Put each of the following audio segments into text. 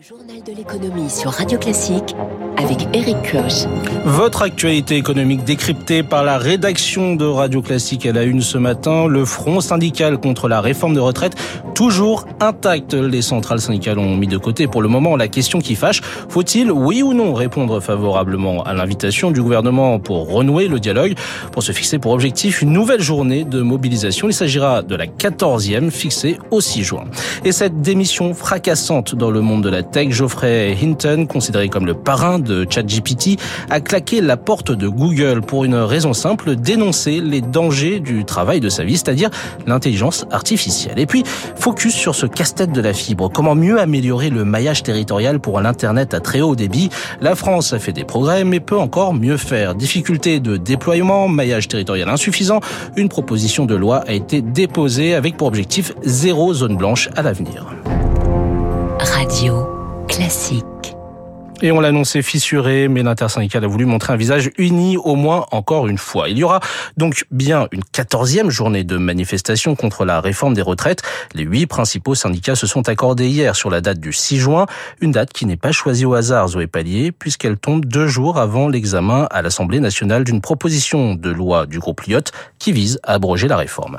Journal de l'économie sur Radio Classique avec Eric. Votre actualité économique décryptée par la rédaction de Radio Classique à la une ce matin. Le front syndical contre la réforme de retraite toujours intact. Les centrales syndicales ont mis de côté pour le moment la question qui fâche. Faut-il, oui ou non, répondre favorablement à l'invitation du gouvernement pour renouer le dialogue, pour se fixer pour objectif une nouvelle journée de mobilisation. Il s'agira de la 14e fixée au 6 juin. Et cette démission fracassante dans le monde de la tech, Geoffrey Hinton, considéré comme le parrain de ChatGPT, a claqué la porte de Google pour une raison simple, dénoncer les dangers du travail de sa vie, c'est-à-dire l'intelligence artificielle. Et puis, focus sur ce casse-tête de la fibre. Comment mieux améliorer le maillage territorial pour l'Internet à très haut débit? La France a fait des progrès, mais peut encore mieux faire. Difficulté de déploiement, maillage territorial insuffisant, une proposition de loi a été déposée avec pour objectif zéro zone blanche à l'avenir. Radio Et on l'annonçait fissuré, mais l'intersyndicale a voulu montrer un visage uni au moins encore une fois. Il y aura donc bien une quatorzième journée de manifestation contre la réforme des retraites. Les huit principaux syndicats se sont accordés hier sur la date du 6 juin, une date qui n'est pas choisie au hasard, Zoé Pallier, puisqu'elle tombe deux jours avant l'examen à l'Assemblée nationale d'une proposition de loi du groupe Lyotte qui vise à abroger la réforme.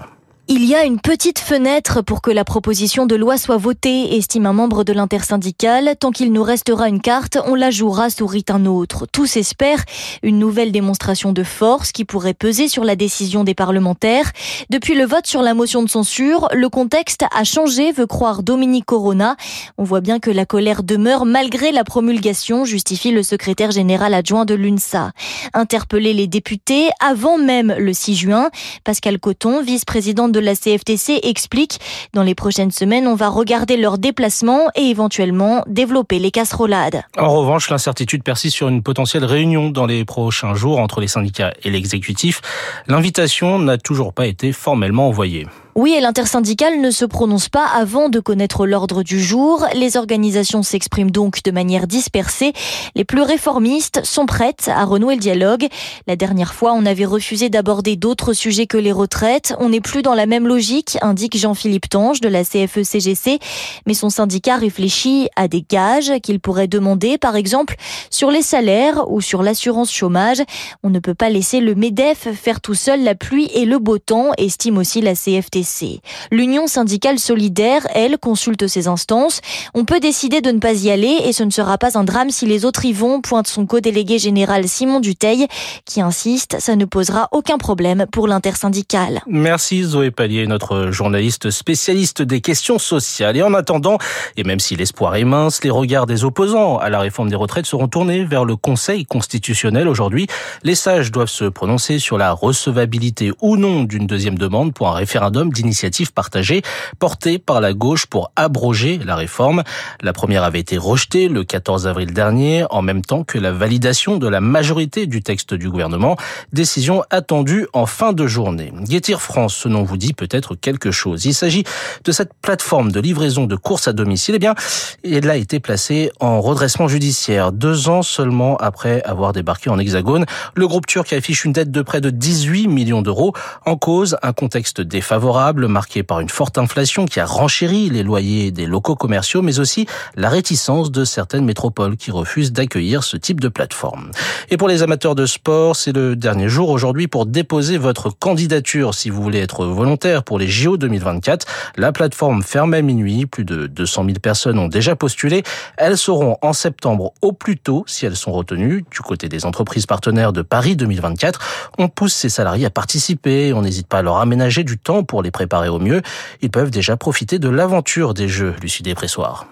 Il y a une petite fenêtre pour que la proposition de loi soit votée, estime un membre de l'intersyndicale. Tant qu'il nous restera une carte, on la jouera, sourit un autre. Tous espèrent une nouvelle démonstration de force qui pourrait peser sur la décision des parlementaires. Depuis le vote sur la motion de censure, le contexte a changé, veut croire Dominique Corona. On voit bien que la colère demeure malgré la promulgation, justifie le secrétaire général adjoint de l'UNSA. Interpeller les députés avant même le 6 juin, Pascal Coton, vice-présidente de la CFTC explique dans les prochaines semaines, on va regarder leurs déplacements et éventuellement développer les casserolades. En revanche, l'incertitude persiste sur une potentielle réunion dans les prochains jours entre les syndicats et l'exécutif. L'invitation n'a toujours pas été formellement envoyée. Oui, et l'intersyndicale ne se prononce pas avant de connaître l'ordre du jour. Les organisations s'expriment donc de manière dispersée. Les plus réformistes sont prêtes à renouer le dialogue. La dernière fois, on avait refusé d'aborder d'autres sujets que les retraites. On n'est plus dans la même logique, indique Jean-Philippe Tange de la CFE-CGC. Mais son syndicat réfléchit à des gages qu'il pourrait demander, par exemple, sur les salaires ou sur l'assurance chômage. On ne peut pas laisser le MEDEF faire tout seul la pluie et le beau temps, estime aussi la CFTC. L'Union syndicale solidaire, elle, consulte ses instances. On peut décider de ne pas y aller et ce ne sera pas un drame si les autres y vont, pointe son co-délégué général Simon Duteil, qui insiste, ça ne posera aucun problème pour l'intersyndicale. Merci Zoé Pallier, notre journaliste spécialiste des questions sociales. Et en attendant, et même si l'espoir est mince, les regards des opposants à la réforme des retraites seront tournés vers le Conseil constitutionnel aujourd'hui. Les sages doivent se prononcer sur la recevabilité ou non d'une deuxième demande pour un référendum d'initiative partagée portée par la gauche pour abroger la réforme. La première avait été rejetée le 14 avril dernier, en même temps que la validation de la majorité du texte du gouvernement, décision attendue en fin de journée. Getir France, ce nom vous dit peut-être quelque chose. Il s'agit de cette plateforme de livraison de courses à domicile. Eh bien, elle a été placée en redressement judiciaire deux ans seulement après avoir débarqué en hexagone. Le groupe turc affiche une dette de près de 18 millions d'euros. En cause, un contexte défavorable marqué par une forte inflation qui a renchéri les loyers des locaux commerciaux, mais aussi la réticence de certaines métropoles qui refusent d'accueillir ce type de plateforme. Et pour les amateurs de sport, c'est le dernier jour aujourd'hui pour déposer votre candidature si vous voulez être volontaire pour les JO 2024. La plateforme ferme à minuit. Plus de 200 000 personnes ont déjà postulé. Elles seront en septembre au plus tôt si elles sont retenues. Du côté des entreprises partenaires de Paris 2024, on pousse ses salariés à participer. On n'hésite pas à leur aménager du temps pour les préparer au mieux, ils peuvent déjà profiter de l'aventure des Jeux, Lucie Pressoir.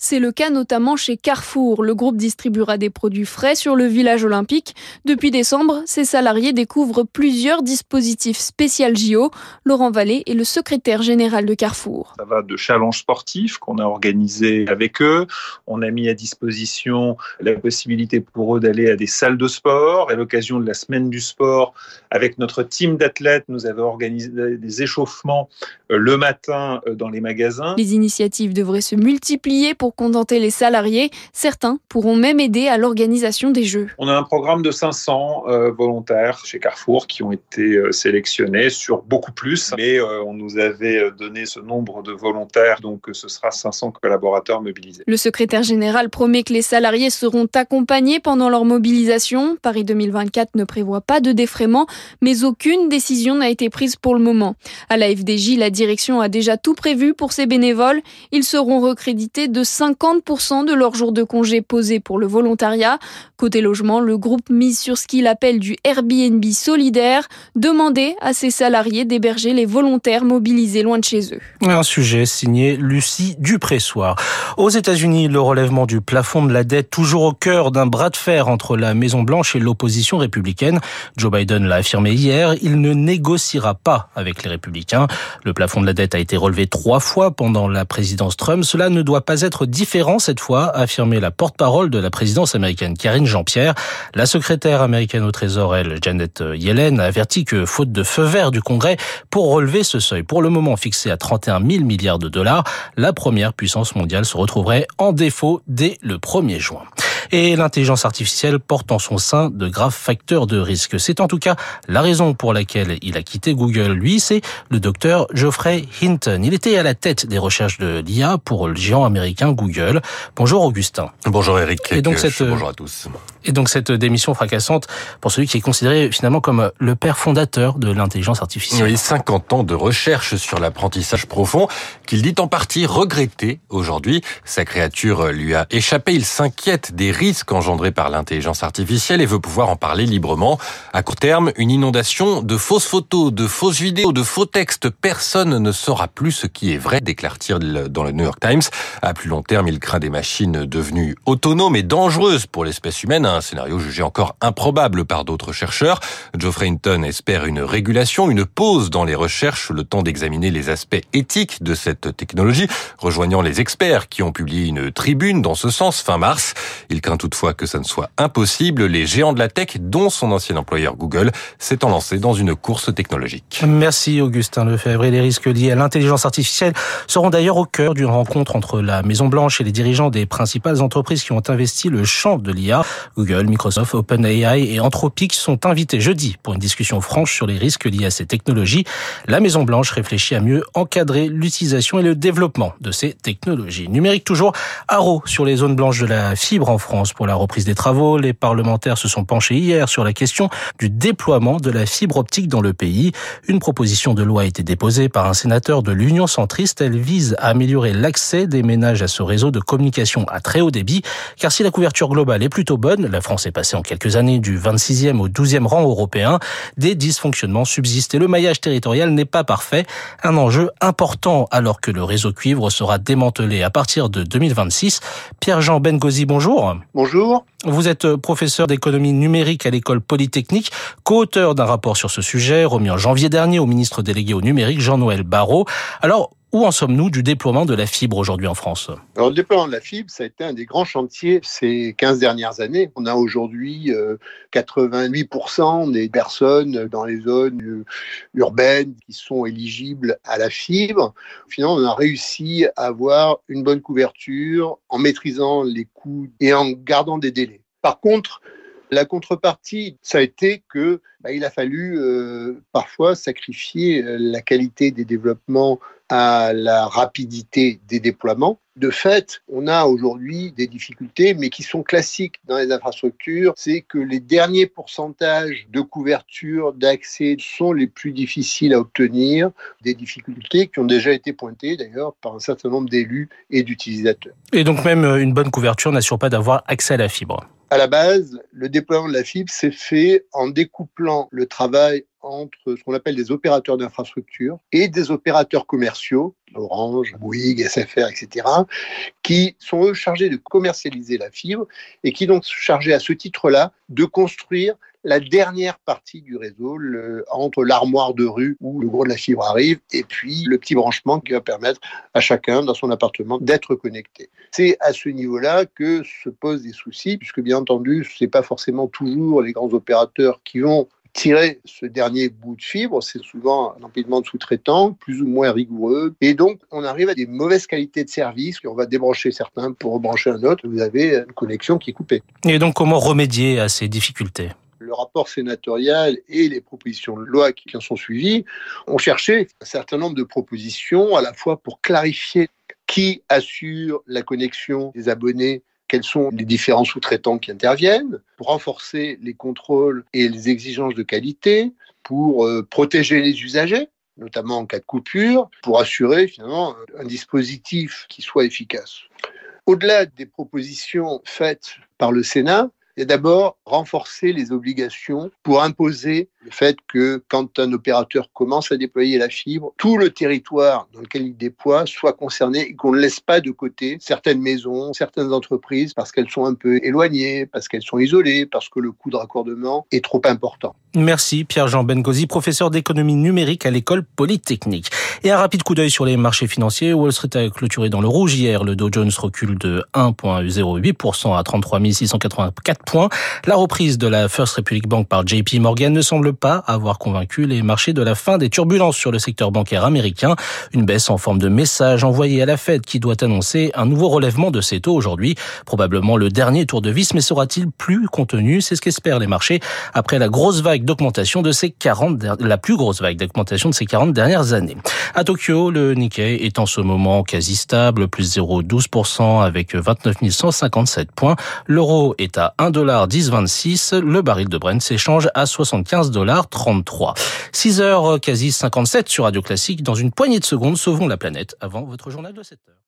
C'est le cas notamment chez Carrefour. Le groupe distribuera des produits frais sur le village olympique. Depuis décembre, ses salariés découvrent plusieurs dispositifs spécial JO. Laurent Vallée est le secrétaire général de Carrefour. Ça va de challenges sportifs qu'on a organisés avec eux. On a mis à disposition la possibilité pour eux d'aller à des salles de sport. À l'occasion de la semaine du sport, avec notre team d'athlètes, nous avons organisé des échauffements euh, le matin euh, dans les magasins. Les initiatives devraient se multiplier pour pour contenter les salariés. Certains pourront même aider à l'organisation des jeux. On a un programme de 500 euh, volontaires chez Carrefour qui ont été euh, sélectionnés sur beaucoup plus, mais euh, on nous avait donné ce nombre de volontaires, donc ce sera 500 collaborateurs mobilisés. Le secrétaire général promet que les salariés seront accompagnés pendant leur mobilisation. Paris 2024 ne prévoit pas de défraiement, mais aucune décision n'a été prise pour le moment. À la FDJ, la direction a déjà tout prévu pour ces bénévoles. Ils seront recrédités de 50% de leur jour de congé posé pour le volontariat. Côté logement, le groupe mise sur ce qu'il appelle du Airbnb solidaire, demander à ses salariés d'héberger les volontaires mobilisés loin de chez eux. Un sujet signé Lucie Dupressoir. Aux États-Unis, le relèvement du plafond de la dette toujours au cœur d'un bras de fer entre la Maison-Blanche et l'opposition républicaine. Joe Biden l'a affirmé hier, il ne négociera pas avec les républicains. Le plafond de la dette a été relevé trois fois pendant la présidence Trump. Cela ne doit pas être différent cette fois, a affirmé la porte-parole de la présidence américaine Karine Jean-Pierre. La secrétaire américaine au Trésor, elle, Janet Yellen, a averti que faute de feu vert du Congrès pour relever ce seuil, pour le moment fixé à 31 000 milliards de dollars, la première puissance mondiale se retrouverait en défaut dès le 1er juin. Et l'intelligence artificielle porte en son sein de graves facteurs de risque. C'est en tout cas la raison pour laquelle il a quitté Google. Lui, c'est le docteur Geoffrey Hinton. Il était à la tête des recherches de l'IA pour le géant américain Google. Bonjour Augustin. Bonjour Eric. Et donc cette, bonjour à tous. Et donc cette démission fracassante pour celui qui est considéré finalement comme le père fondateur de l'intelligence artificielle. Oui, 50 ans de recherche sur l'apprentissage profond qu'il dit en partie regretter aujourd'hui. Sa créature lui a échappé. Il s'inquiète des risques engendrés par l'intelligence artificielle et veut pouvoir en parler librement. À court terme, une inondation de fausses photos, de fausses vidéos, de faux textes. Personne ne saura plus ce qui est vrai, déclare-t-il dans le New York Times. À plus long terme, il craint des machines devenues autonomes et dangereuses pour l'espèce humaine, un scénario jugé encore improbable par d'autres chercheurs. Geoffrey Hinton espère une régulation, une pause dans les recherches, le temps d'examiner les aspects éthiques de cette technologie, rejoignant les experts qui ont publié une tribune dans ce sens fin mars. Il craint toutefois que ça ne soit impossible. Les géants de la tech, dont son ancien employeur Google, s'étant lancé dans une course technologique. Merci Augustin Lefebvre. Et les risques liés à l'intelligence artificielle seront d'ailleurs au cœur d'une rencontre entre la Maison-Blanche et les dirigeants des principales entreprises qui ont investi le champ de l'IA. Google, Microsoft, OpenAI et Anthropic sont invités jeudi pour une discussion franche sur les risques liés à ces technologies. La Maison-Blanche réfléchit à mieux encadrer l'utilisation et le développement de ces technologies. Numérique toujours, haro sur les zones blanches de la fibre en France pour la reprise des travaux. Les parlementaires se sont penchés hier sur la question du déploiement de la fibre optique dans le pays. Une proposition de loi a été déposée par un sénateur de l'Union centriste. Elle vise à améliorer l'accès des ménages à ce réseau de communication à très haut débit. Car si la couverture globale est plutôt bonne, la France est passée en quelques années du 26e au 12e rang européen, des dysfonctionnements subsistent et le maillage territorial n'est pas parfait. Un enjeu important alors que le réseau cuivre sera démantelé à partir de 2026. Pierre-Jean Bengozi, bonjour. Bonjour. Vous êtes professeur d'économie numérique à l'école polytechnique, co-auteur d'un rapport sur ce sujet remis en janvier dernier au ministre délégué au numérique Jean-Noël Barrot. Alors, où en sommes-nous du déploiement de la fibre aujourd'hui en France? Alors, le déploiement de la fibre, ça a été un des grands chantiers ces 15 dernières années. On a aujourd'hui 88% des personnes dans les zones urbaines qui sont éligibles à la fibre. Finalement, on a réussi à avoir une bonne couverture en maîtrisant les coûts et en gardant des délais. Par contre, la contrepartie, ça a été que bah, il a fallu euh, parfois sacrifier la qualité des développements à la rapidité des déploiements. De fait, on a aujourd'hui des difficultés, mais qui sont classiques dans les infrastructures. C'est que les derniers pourcentages de couverture, d'accès sont les plus difficiles à obtenir. Des difficultés qui ont déjà été pointées d'ailleurs par un certain nombre d'élus et d'utilisateurs. Et donc même une bonne couverture n'assure pas d'avoir accès à la fibre. À la base, le déploiement de la fibre s'est fait en découplant le travail entre ce qu'on appelle des opérateurs d'infrastructure et des opérateurs commerciaux, Orange, Bouygues, SFR, etc., qui sont eux chargés de commercialiser la fibre et qui donc sont chargés à ce titre-là de construire la dernière partie du réseau, entre l'armoire de rue où le gros de la fibre arrive et puis le petit branchement qui va permettre à chacun dans son appartement d'être connecté. C'est à ce niveau-là que se posent des soucis, puisque bien entendu, ce n'est pas forcément toujours les grands opérateurs qui vont tirer ce dernier bout de fibre, c'est souvent un empilement de sous-traitants, plus ou moins rigoureux. Et donc, on arrive à des mauvaises qualités de service. On va débrancher certains pour rebrancher un autre. Vous avez une connexion qui est coupée. Et donc, comment remédier à ces difficultés? Le rapport sénatorial et les propositions de loi qui en sont suivies ont cherché un certain nombre de propositions à la fois pour clarifier qui assure la connexion des abonnés quels sont les différents sous-traitants qui interviennent, pour renforcer les contrôles et les exigences de qualité, pour euh, protéger les usagers, notamment en cas de coupure, pour assurer finalement un dispositif qui soit efficace. Au-delà des propositions faites par le Sénat, a d'abord renforcer les obligations pour imposer le fait que quand un opérateur commence à déployer la fibre, tout le territoire dans lequel il déploie soit concerné et qu'on ne laisse pas de côté certaines maisons, certaines entreprises parce qu'elles sont un peu éloignées, parce qu'elles sont isolées, parce que le coût de raccordement est trop important. Merci Pierre-Jean Bengozi, professeur d'économie numérique à l'école polytechnique. Et un rapide coup d'œil sur les marchés financiers. Wall Street a clôturé dans le rouge hier. Le Dow Jones recule de 1,08% à 33 684 La reprise de la First Republic Bank par JP Morgan ne semble pas avoir convaincu les marchés de la fin des turbulences sur le secteur bancaire américain. Une baisse en forme de message envoyé à la Fed qui doit annoncer un nouveau relèvement de ses taux aujourd'hui. Probablement le dernier tour de vis, mais sera-t-il plus contenu? C'est ce qu'espèrent les marchés après la grosse vague d'augmentation de ces 40, la plus grosse vague d'augmentation de ces 40 dernières années. À Tokyo, le Nikkei est en ce moment quasi stable, plus 0,12% avec 29 157 points. L'euro est à 1,1026. Le baril de Brent s'échange à 75,33 6 h quasi 57 sur Radio Classique. Dans une poignée de secondes, sauvons la planète avant votre journal de 7 heures.